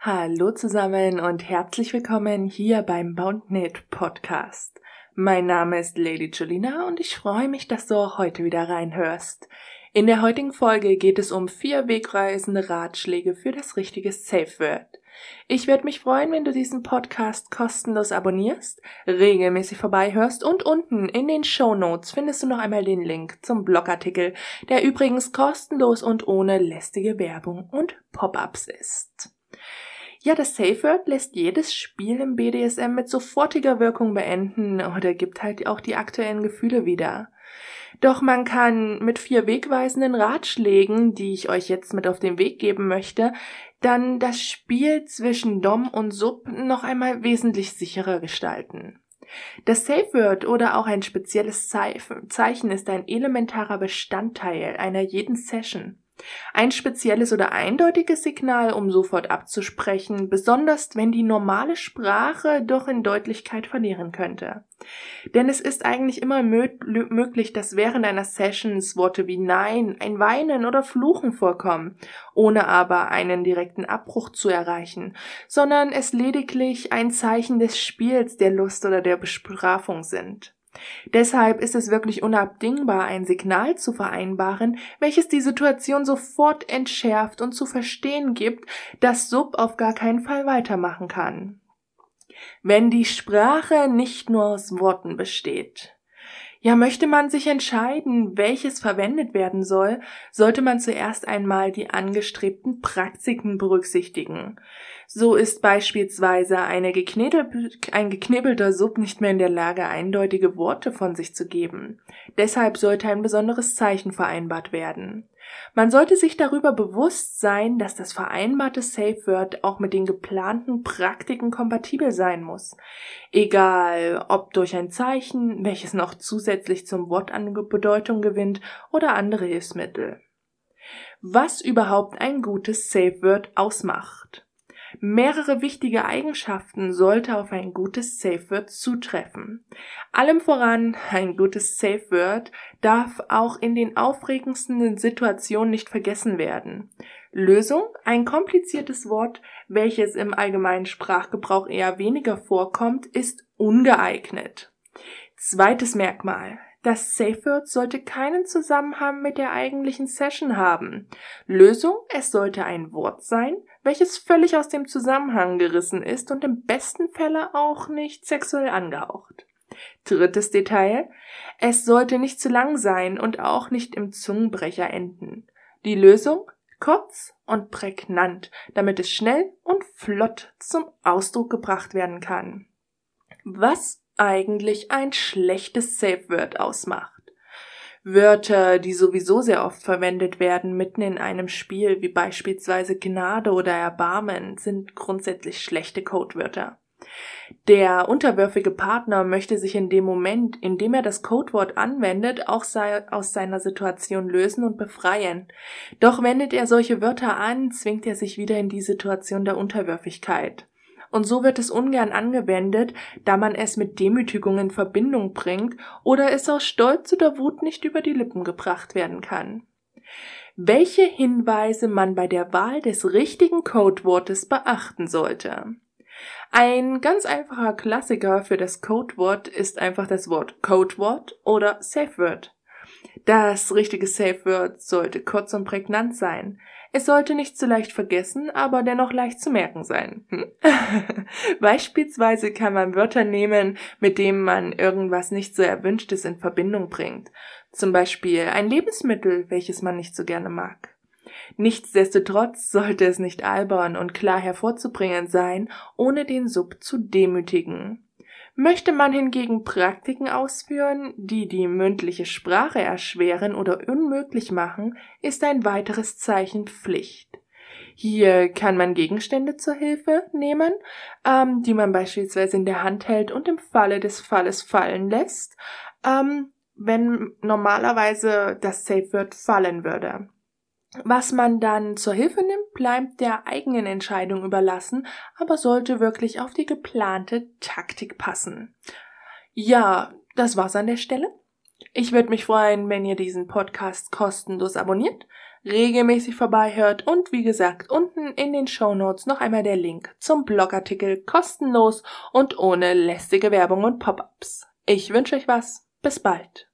Hallo zusammen und herzlich willkommen hier beim Boundnet Podcast. Mein Name ist Lady Julina und ich freue mich, dass du auch heute wieder reinhörst. In der heutigen Folge geht es um vier wegweisende Ratschläge für das richtige Safe Word. Ich werde mich freuen, wenn du diesen Podcast kostenlos abonnierst, regelmäßig vorbeihörst und unten in den Show Notes findest du noch einmal den Link zum Blogartikel, der übrigens kostenlos und ohne lästige Werbung und Pop-ups ist. Ja, das Safe Word lässt jedes Spiel im BDSM mit sofortiger Wirkung beenden oder gibt halt auch die aktuellen Gefühle wieder. Doch man kann mit vier wegweisenden Ratschlägen, die ich euch jetzt mit auf den Weg geben möchte, dann das Spiel zwischen Dom und Sub noch einmal wesentlich sicherer gestalten. Das Safe Word oder auch ein spezielles Zeichen ist ein elementarer Bestandteil einer jeden Session. Ein spezielles oder eindeutiges Signal, um sofort abzusprechen, besonders wenn die normale Sprache doch in Deutlichkeit verlieren könnte. Denn es ist eigentlich immer mö möglich, dass während einer Sessions Worte wie Nein, ein Weinen oder Fluchen vorkommen, ohne aber einen direkten Abbruch zu erreichen, sondern es lediglich ein Zeichen des Spiels, der Lust oder der Bestrafung sind. Deshalb ist es wirklich unabdingbar, ein Signal zu vereinbaren, welches die Situation sofort entschärft und zu verstehen gibt, dass Sub auf gar keinen Fall weitermachen kann. Wenn die Sprache nicht nur aus Worten besteht. Ja, möchte man sich entscheiden, welches verwendet werden soll, sollte man zuerst einmal die angestrebten Praktiken berücksichtigen. So ist beispielsweise eine ein geknibbelter Sub nicht mehr in der Lage, eindeutige Worte von sich zu geben. Deshalb sollte ein besonderes Zeichen vereinbart werden. Man sollte sich darüber bewusst sein, dass das vereinbarte Safe Word auch mit den geplanten Praktiken kompatibel sein muss. Egal, ob durch ein Zeichen, welches noch zusätzlich zum Wort an Bedeutung gewinnt, oder andere Hilfsmittel. Was überhaupt ein gutes Safe Word ausmacht. Mehrere wichtige Eigenschaften sollte auf ein gutes Safe Word zutreffen. Allem voran, ein gutes Safe Word darf auch in den aufregendsten Situationen nicht vergessen werden. Lösung, ein kompliziertes Wort, welches im allgemeinen Sprachgebrauch eher weniger vorkommt, ist ungeeignet. Zweites Merkmal. Das Safe Word sollte keinen Zusammenhang mit der eigentlichen Session haben. Lösung, es sollte ein Wort sein, welches völlig aus dem Zusammenhang gerissen ist und im besten Fälle auch nicht sexuell angehaucht. Drittes Detail. Es sollte nicht zu lang sein und auch nicht im Zungenbrecher enden. Die Lösung? Kurz und prägnant, damit es schnell und flott zum Ausdruck gebracht werden kann. Was eigentlich ein schlechtes Safe Word ausmacht. Wörter, die sowieso sehr oft verwendet werden, mitten in einem Spiel, wie beispielsweise Gnade oder Erbarmen, sind grundsätzlich schlechte Codewörter. Der unterwürfige Partner möchte sich in dem Moment, in dem er das Codewort anwendet, auch aus seiner Situation lösen und befreien. Doch wendet er solche Wörter an, zwingt er sich wieder in die Situation der Unterwürfigkeit und so wird es ungern angewendet, da man es mit Demütigung in Verbindung bringt oder es aus Stolz oder Wut nicht über die Lippen gebracht werden kann. Welche Hinweise man bei der Wahl des richtigen Codewortes beachten sollte. Ein ganz einfacher Klassiker für das Codewort ist einfach das Wort Codewort oder Safe Word. Das richtige Safe Word sollte kurz und prägnant sein. Es sollte nicht zu leicht vergessen, aber dennoch leicht zu merken sein. Hm? Beispielsweise kann man Wörter nehmen, mit denen man irgendwas nicht so erwünschtes in Verbindung bringt. Zum Beispiel ein Lebensmittel, welches man nicht so gerne mag. Nichtsdestotrotz sollte es nicht albern und klar hervorzubringen sein, ohne den Sub zu demütigen. Möchte man hingegen Praktiken ausführen, die die mündliche Sprache erschweren oder unmöglich machen, ist ein weiteres Zeichen Pflicht. Hier kann man Gegenstände zur Hilfe nehmen, ähm, die man beispielsweise in der Hand hält und im Falle des Falles fallen lässt, ähm, wenn normalerweise das Safe Word fallen würde. Was man dann zur Hilfe nimmt, bleibt der eigenen Entscheidung überlassen, aber sollte wirklich auf die geplante Taktik passen. Ja, das war's an der Stelle. Ich würde mich freuen, wenn ihr diesen Podcast kostenlos abonniert, regelmäßig vorbeihört und wie gesagt, unten in den Show Notes noch einmal der Link zum Blogartikel kostenlos und ohne lästige Werbung und Pop-ups. Ich wünsche euch was. Bis bald.